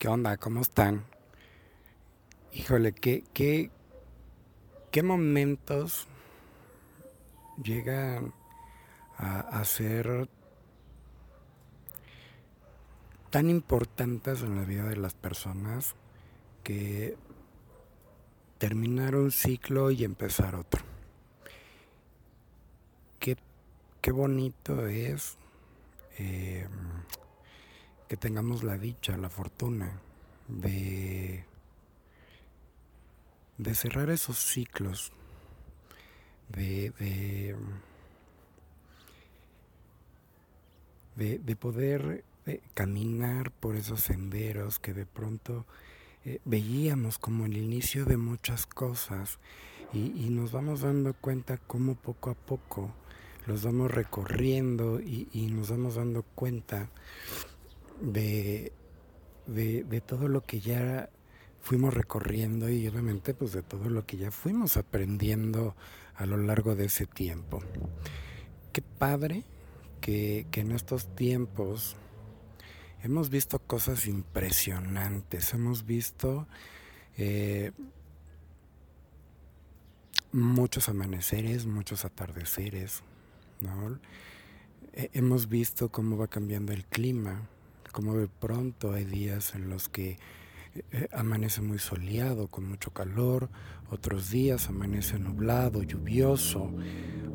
¿Qué onda? ¿Cómo están? Híjole, ¿qué, qué, qué momentos llegan a, ser tan importantes en la vida de las personas que terminar un ciclo y empezar otro? Qué, qué bonito es. Eh, que tengamos la dicha, la fortuna de, de cerrar esos ciclos, de, de, poder eh, caminar por esos senderos que de pronto eh, veíamos como el inicio de muchas cosas y, nos vamos dando cuenta cómo poco a poco los vamos recorriendo y, y nos vamos dando cuenta de, de, todo lo que ya fuimos recorriendo y obviamente pues de todo lo que ya fuimos aprendiendo a lo largo de ese tiempo. Qué padre que, en estos tiempos hemos visto cosas impresionantes, hemos visto eh, muchos amaneceres, muchos atardeceres, hemos visto cómo va cambiando el clima, como de pronto hay días en los que eh, amanece muy soleado, con mucho calor, otros días amanece nublado, lluvioso,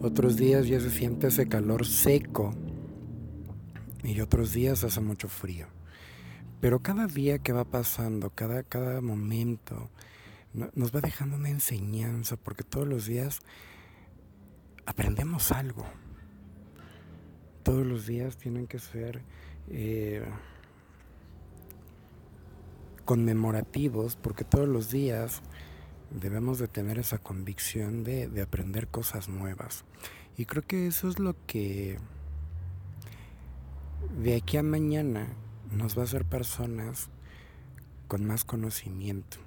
otros días ya se siente ese calor seco y otros días hace mucho frío. Pero cada día que va pasando, cada, cada momento, nos va dejando una enseñanza, porque todos los días aprendemos algo. Todos los días tienen que ser eh, conmemorativos, porque todos los días debemos de tener esa convicción de, de aprender cosas nuevas. Y creo que eso es lo que de aquí a mañana nos va a hacer personas con más conocimiento.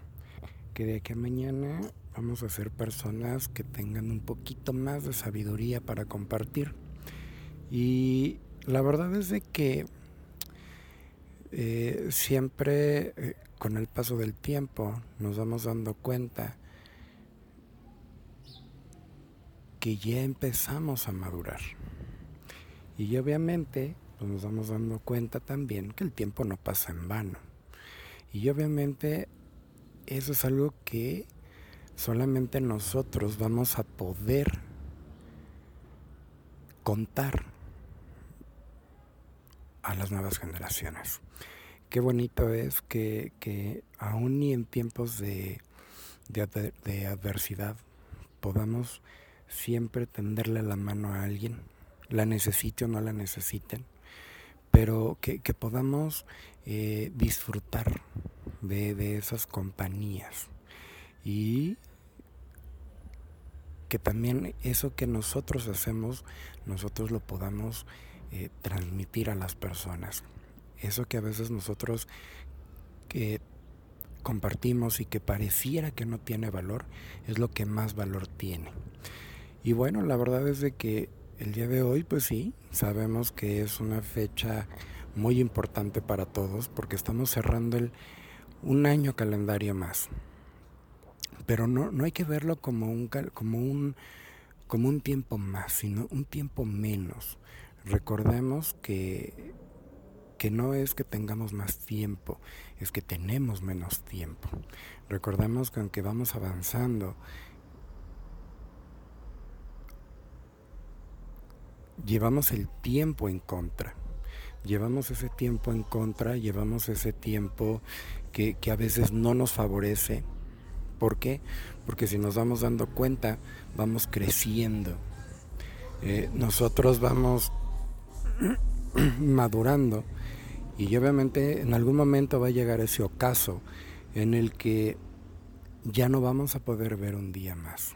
Que de aquí a mañana vamos a ser personas que tengan un poquito más de sabiduría para compartir. Y la verdad es de que eh, siempre eh, con el paso del tiempo nos vamos dando cuenta que ya empezamos a madurar. Y obviamente pues, nos vamos dando cuenta también que el tiempo no pasa en vano. Y obviamente eso es algo que solamente nosotros vamos a poder contar a las nuevas generaciones. Qué bonito es que, que aún y en tiempos de, de, adversidad podamos siempre tenderle la mano a alguien, la necesite o no la necesiten, pero que, podamos eh, disfrutar de, de, esas compañías y que también eso que nosotros hacemos, nosotros lo podamos eh, transmitir a las personas. Eso que a veces nosotros que compartimos y que pareciera que no tiene valor, es lo que más valor tiene. Y bueno, la verdad es de que el día de hoy, pues sí, sabemos que es una fecha muy importante para todos porque estamos cerrando el, un año calendario más. Pero no, no hay que verlo como un, como, un, como un tiempo más, sino un tiempo menos. Recordemos que, que no es que tengamos más tiempo, es que tenemos menos tiempo. Recordemos que aunque vamos avanzando, llevamos el tiempo en contra. Llevamos ese tiempo en contra, llevamos ese tiempo que, a veces no nos favorece. ¿Por qué? Porque si nos vamos dando cuenta, vamos creciendo. Eh, nosotros vamos madurando y obviamente en algún momento va a llegar ese ocaso en el que ya no vamos a poder ver un día más.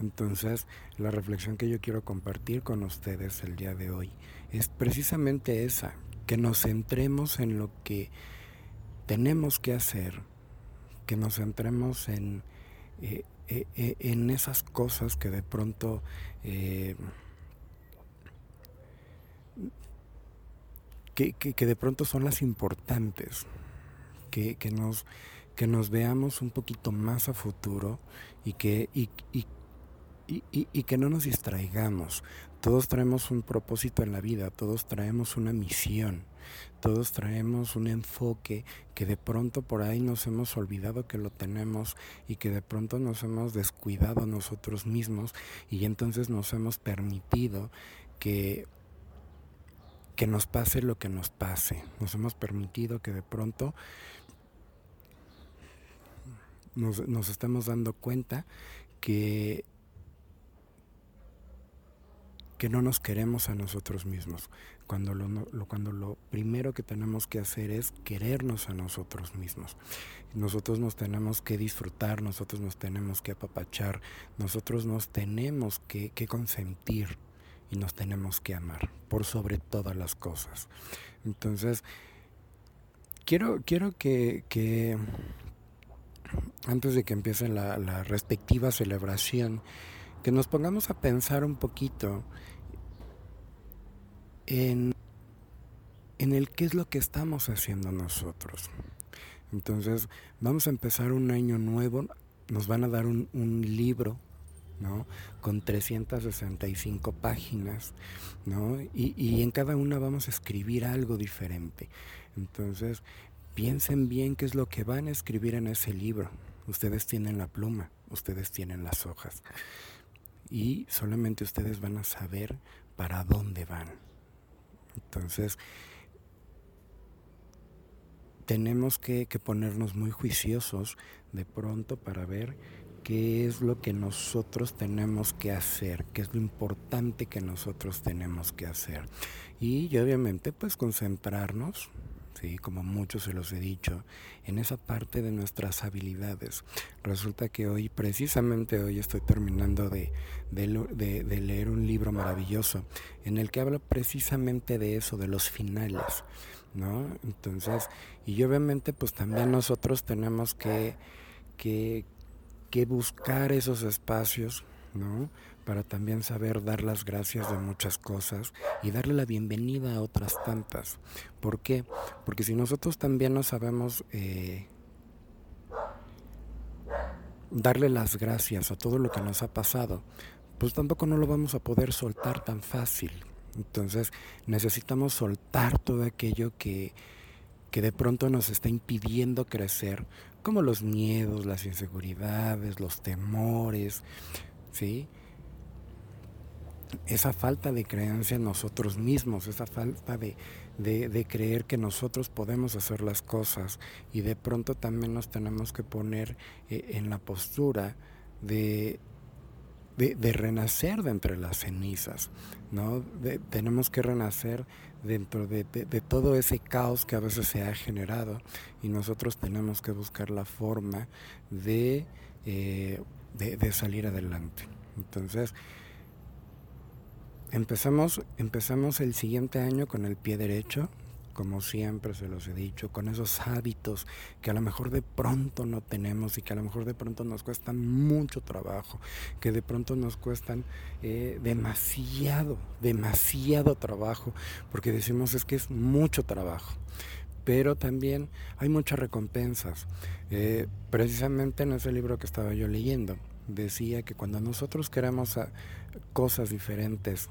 Entonces, la reflexión que yo quiero compartir con ustedes el día de hoy es precisamente esa, que nos centremos en lo que tenemos que hacer, que nos centremos en, eh, eh, en esas cosas que de pronto que, de pronto son las importantes, que, nos, que nos veamos un poquito más a futuro y que, y, y que no nos distraigamos. Todos traemos un propósito en la vida, todos traemos una misión, todos traemos un enfoque que de pronto por ahí nos hemos olvidado que lo tenemos y que de pronto nos hemos descuidado nosotros mismos y entonces nos hemos permitido que que nos pase lo que nos pase. Nos hemos permitido que de pronto nos, estemos dando cuenta que que no nos queremos a nosotros mismos, cuando lo, cuando lo primero que tenemos que hacer es querernos a nosotros mismos. Nosotros nos tenemos que disfrutar, nosotros nos tenemos que apapachar, nosotros nos tenemos que, consentir y nos tenemos que amar por sobre todas las cosas. Entonces, quiero, quiero que, antes de que empiece la, la respectiva celebración, que nos pongamos a pensar un poquito en, el qué es lo que estamos haciendo nosotros. Entonces, vamos a empezar un año nuevo, nos van a dar un, libro ¿no? Con 365 páginas, ¿no? Y, y, en cada una vamos a escribir algo diferente. Entonces, piensen bien qué es lo que van a escribir en ese libro. Ustedes tienen la pluma, ustedes tienen las hojas. Y solamente ustedes van a saber para dónde van. Entonces, tenemos que, ponernos muy juiciosos de pronto para ver qué es lo que nosotros tenemos que hacer, qué es lo importante que nosotros tenemos que hacer. Y, obviamente pues concentrarnos, ¿sí? como muchos se los he dicho, en esa parte de nuestras habilidades. Resulta que hoy, precisamente hoy estoy terminando de, de, leer un libro maravilloso en el que habla precisamente de eso, de los finales. ¿No? Entonces, y obviamente pues también nosotros tenemos que, que, que buscar esos espacios, ¿no? para también saber dar las gracias de muchas cosas y darle la bienvenida a otras tantas. ¿Por qué? Porque si nosotros también no sabemos eh, darle las gracias a todo lo que nos ha pasado, pues tampoco no lo vamos a poder soltar tan fácil. Entonces necesitamos soltar todo aquello que, que de pronto nos está impidiendo crecer, como los miedos, las inseguridades, los temores, ¿sí? esa falta de creencia en nosotros mismos, esa falta de, de, creer que nosotros podemos hacer las cosas y de pronto también nos tenemos que poner eh, en la postura de, de, renacer de entre las cenizas, ¿no? tenemos que renacer dentro de, todo ese caos que a veces se ha generado y nosotros tenemos que buscar la forma de, eh, de salir adelante. Entonces, Empezamos, empezamos el siguiente año con el pie derecho, como siempre se los he dicho, con esos hábitos que a lo mejor de pronto no tenemos y que a lo mejor de pronto nos cuestan mucho trabajo, que de pronto nos cuestan eh, demasiado, demasiado trabajo, porque decimos es que es mucho trabajo. Pero también hay muchas recompensas. Eh, precisamente en ese libro que estaba yo leyendo, decía que cuando nosotros queremos cosas diferentes,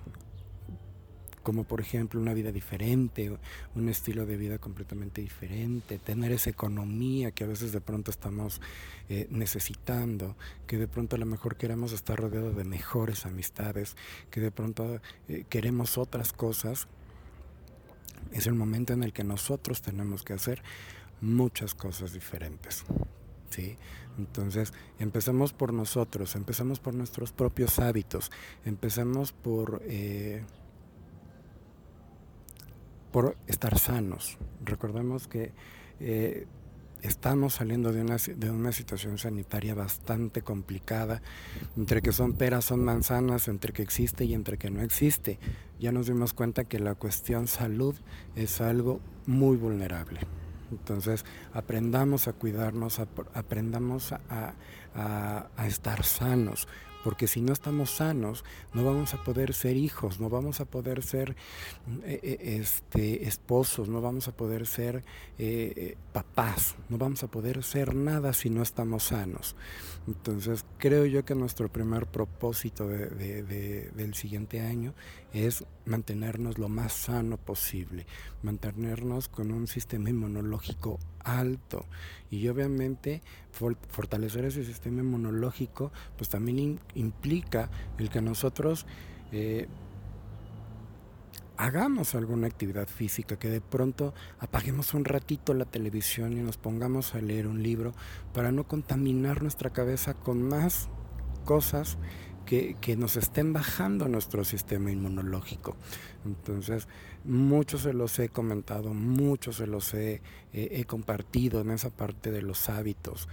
como por ejemplo una vida diferente, un estilo de vida completamente diferente, tener esa economía que a veces de pronto estamos eh, necesitando, que de pronto a lo mejor queremos estar rodeados de mejores amistades, que de pronto eh, queremos otras cosas, es el momento en el que nosotros tenemos que hacer muchas cosas diferentes. ¿sí? Entonces, empezamos por nosotros, empezamos por nuestros propios hábitos, empezamos por, eh, por estar sanos. Recordemos que eh, estamos saliendo de una, de una situación sanitaria bastante complicada, entre que son peras, son manzanas, entre que existe y entre que no existe. Ya nos dimos cuenta que la cuestión salud es algo muy vulnerable. Entonces, aprendamos a cuidarnos, aprendamos a, estar sanos. Porque si no estamos sanos, no vamos a poder ser hijos, no vamos a poder ser eh, eh, este, esposos, no vamos a poder ser eh, papás, no vamos a poder ser nada si no estamos sanos. Entonces creo yo que nuestro primer propósito del siguiente año es mantenernos lo más sano posible, mantenernos con un sistema inmunológico alto. Y obviamente fortalecer ese sistema inmunológico pues también implica el que nosotros eh, hagamos alguna actividad física, que de pronto apaguemos un ratito la televisión y nos pongamos a leer un libro para no contaminar nuestra cabeza con más cosas que, nos estén bajando nuestro sistema inmunológico. Entonces, muchos se los he comentado, muchos se los he, he compartido en esa parte de los hábitos.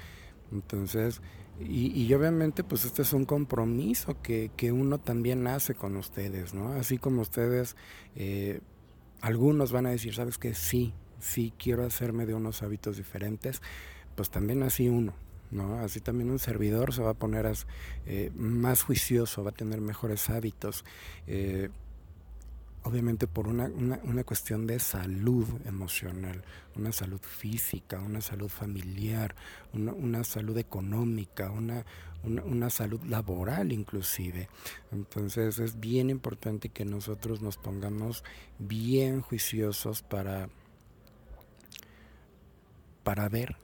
Entonces, y, obviamente pues este es un compromiso que, uno también hace con ustedes, ¿no? Así como ustedes, eh, algunos van a decir, ¿sabes qué? Sí, sí quiero hacerme de unos hábitos diferentes, pues también así uno, ¿no? Así también un servidor se va a poner eh, más juicioso, va a tener mejores hábitos. Eh, obviamente por una, una, cuestión de salud emocional, una salud física, una salud familiar, una, salud económica, una, una, salud laboral inclusive. Entonces es bien importante que nosotros nos pongamos bien juiciosos para, para ver,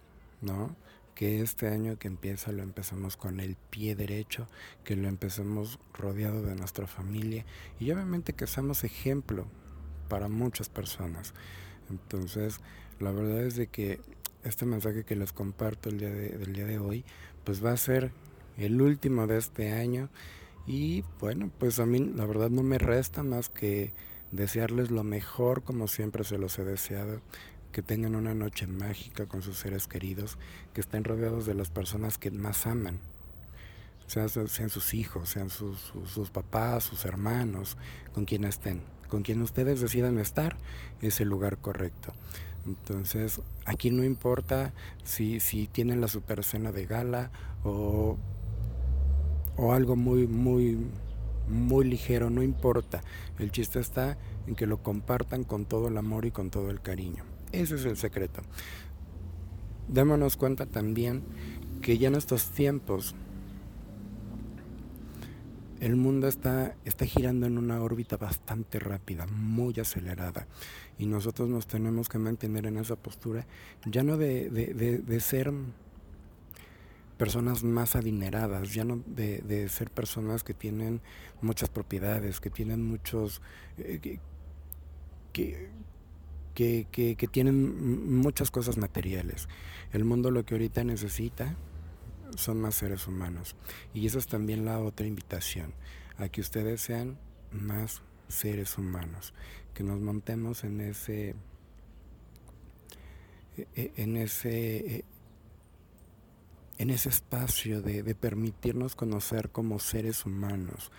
¿no? Que este año que empieza lo empezamos con el pie derecho, que lo empecemos rodeado de nuestra familia y obviamente que seamos ejemplo para muchas personas. Entonces, la verdad es de que este mensaje que les comparto el día de, día de hoy, pues va a ser el último de este año y bueno, pues a mí la verdad no me resta más que desearles lo mejor como siempre se los he deseado, que tengan una noche mágica con sus seres queridos, que estén rodeados de las personas que más aman, sean, sus hijos, sean sus, sus, papás, sus hermanos, con quien estén, con quien ustedes decidan estar, es el lugar correcto. Entonces, aquí no importa si, si tienen la super cena de gala o, o algo muy, muy, muy ligero, no importa. El chiste está en que lo compartan con todo el amor y con todo el cariño. Ese es el secreto. Démonos cuenta también que ya en estos tiempos el mundo está, está girando en una órbita bastante rápida, muy acelerada, y nosotros nos tenemos que mantener en esa postura, ya no de, de, ser personas más adineradas, ya no de, ser personas que tienen muchas propiedades, que tienen muchos... Eh, tienen muchas cosas materiales. El mundo lo que ahorita necesita son más seres humanos. Y esa es también la otra invitación, a que ustedes sean más seres humanos, que nos montemos en ese e, e, en ese e, en ese espacio de permitirnos conocer como seres humanos,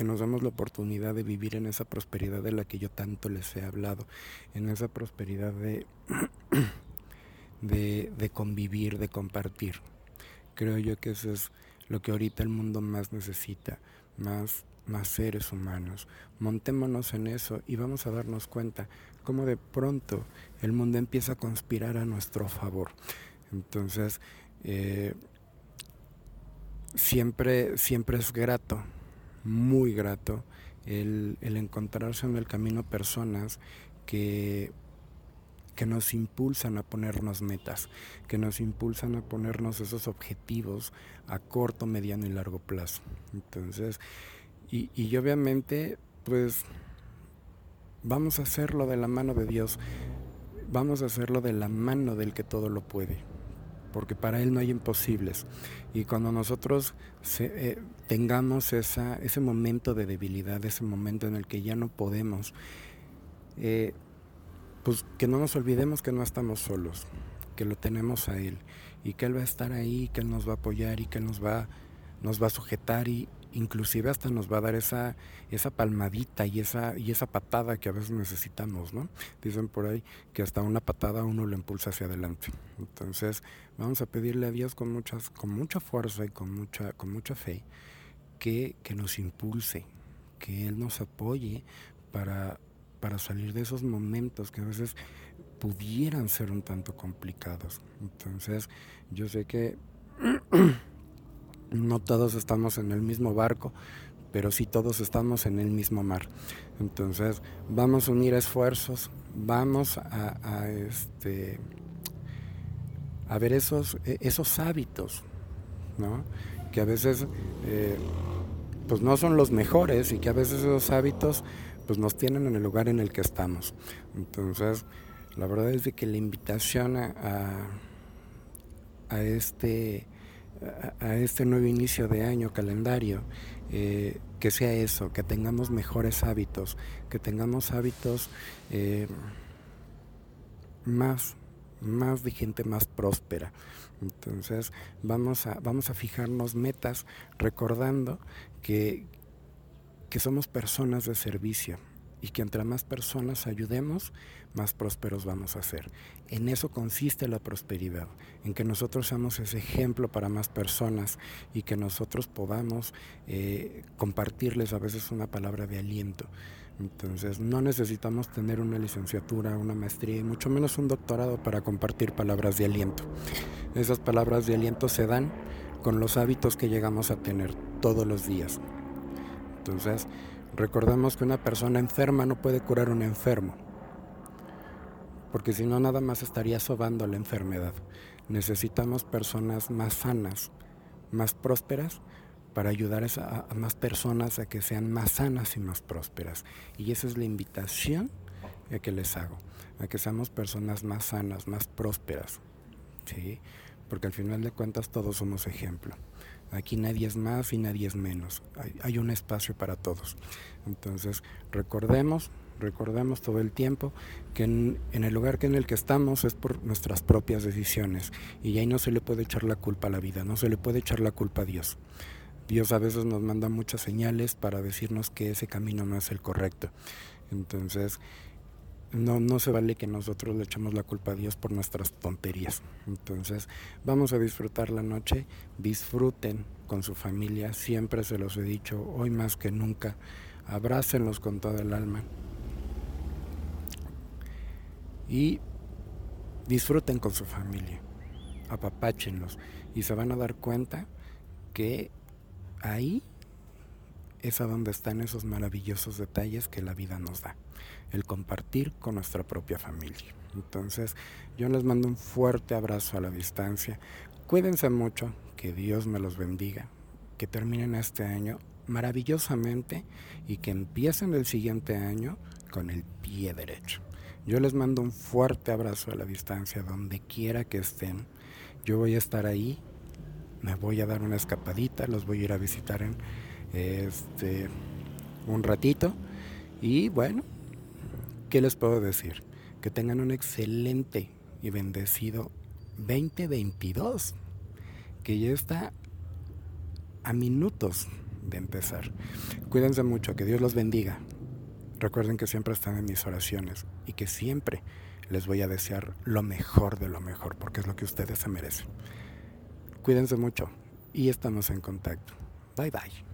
que nos damos la oportunidad de vivir en esa prosperidad de la que yo tanto les he hablado, en esa prosperidad de, de, convivir, de compartir. Creo yo que eso es lo que ahorita el mundo más necesita, más, más seres humanos. Montémonos en eso y vamos a darnos cuenta cómo de pronto el mundo empieza a conspirar a nuestro favor. Entonces, eh, siempre, siempre es grato muy grato el, encontrarse en el camino personas que, que nos impulsan a ponernos metas, que nos impulsan a ponernos esos objetivos a corto, mediano y largo plazo. Entonces, y, y obviamente, pues vamos a hacerlo de la mano de Dios, vamos a hacerlo de la mano del que todo lo puede porque para Él no hay imposibles. Y cuando nosotros eh, tengamos esa, ese momento de debilidad, ese momento en el que ya no podemos, eh, pues que no nos olvidemos que no estamos solos, que lo tenemos a Él y que Él va a estar ahí, que Él nos va a apoyar y que Él nos va, nos va a sujetar y, inclusive hasta nos va a dar esa, esa palmadita y esa, y esa patada que a veces necesitamos, ¿no? Dicen por ahí que hasta una patada uno lo impulsa hacia adelante. Entonces, vamos a pedirle a Dios con muchas, con mucha fuerza y con mucha, con mucha fe que, que nos impulse, que Él nos apoye para, para salir de esos momentos que a veces pudieran ser un tanto complicados. Entonces, yo sé que no todos estamos en el mismo barco, pero sí todos estamos en el mismo mar. Entonces, vamos a unir esfuerzos, vamos a, este a ver esos, e, esos hábitos, ¿no? que a veces eh, pues no son los mejores y que a veces esos hábitos pues nos tienen en el lugar en el que estamos. Entonces, la verdad es de que la invitación a, a, este a, este nuevo inicio de año calendario, eh, que sea eso, que tengamos mejores hábitos, que tengamos hábitos eh, más, más de gente más próspera. Entonces vamos a, vamos a fijarnos metas recordando que, que somos personas de servicio y que entre más personas ayudemos, más prósperos vamos a ser. En eso consiste la prosperidad, en que nosotros seamos ese ejemplo para más personas y que nosotros podamos eh, compartirles a veces una palabra de aliento. Entonces no necesitamos tener una licenciatura, una maestría y mucho menos un doctorado para compartir palabras de aliento. Esas palabras de aliento se dan con los hábitos que llegamos a tener todos los días. Entonces, recordemos que una persona enferma no puede curar un enfermo, porque si no nada más estaría sobando la enfermedad. Necesitamos personas más sanas, más prósperas, para ayudar a, a, más personas a que sean más sanas y más prósperas. Y esa es la invitación que les hago, a que seamos personas más sanas, más prósperas. ¿sí? Porque al final de cuentas todos somos ejemplo. Aquí nadie es más y nadie es menos. Hay, un espacio para todos. Entonces, recordemos, recordemos todo el tiempo que en, el lugar que en el que estamos es por nuestras propias decisiones. Y ahí no se le puede echar la culpa a la vida, no se le puede echar la culpa a Dios. Dios a veces nos manda muchas señales para decirnos que ese camino no es el correcto. Entonces, no, no se vale que nosotros le echemos la culpa a Dios por nuestras tonterías. Entonces, vamos a disfrutar la noche, disfruten con su familia, siempre se los he dicho, hoy más que nunca, abrácenlos con toda el alma. Y disfruten con su familia, apapáchenlos. Y se van a dar cuenta que ahí es a donde están esos maravillosos detalles que la vida nos da el compartir con nuestra propia familia. Entonces, yo les mando un fuerte abrazo a la distancia. Cuídense mucho, que Dios me los bendiga, que terminen este año maravillosamente y que empiecen el siguiente año con el pie derecho. Yo les mando un fuerte abrazo a la distancia, donde quiera que estén. Yo voy a estar ahí, me voy a dar una escapadita, los voy a ir a visitar en este un ratito y bueno, ¿Qué les puedo decir? Que tengan un excelente y bendecido 2022, que ya está a minutos de empezar. Cuídense mucho, que Dios los bendiga. Recuerden que siempre están en mis oraciones y que siempre les voy a desear lo mejor de lo mejor, porque es lo que ustedes se merecen. Cuídense mucho y estamos en contacto. Bye bye.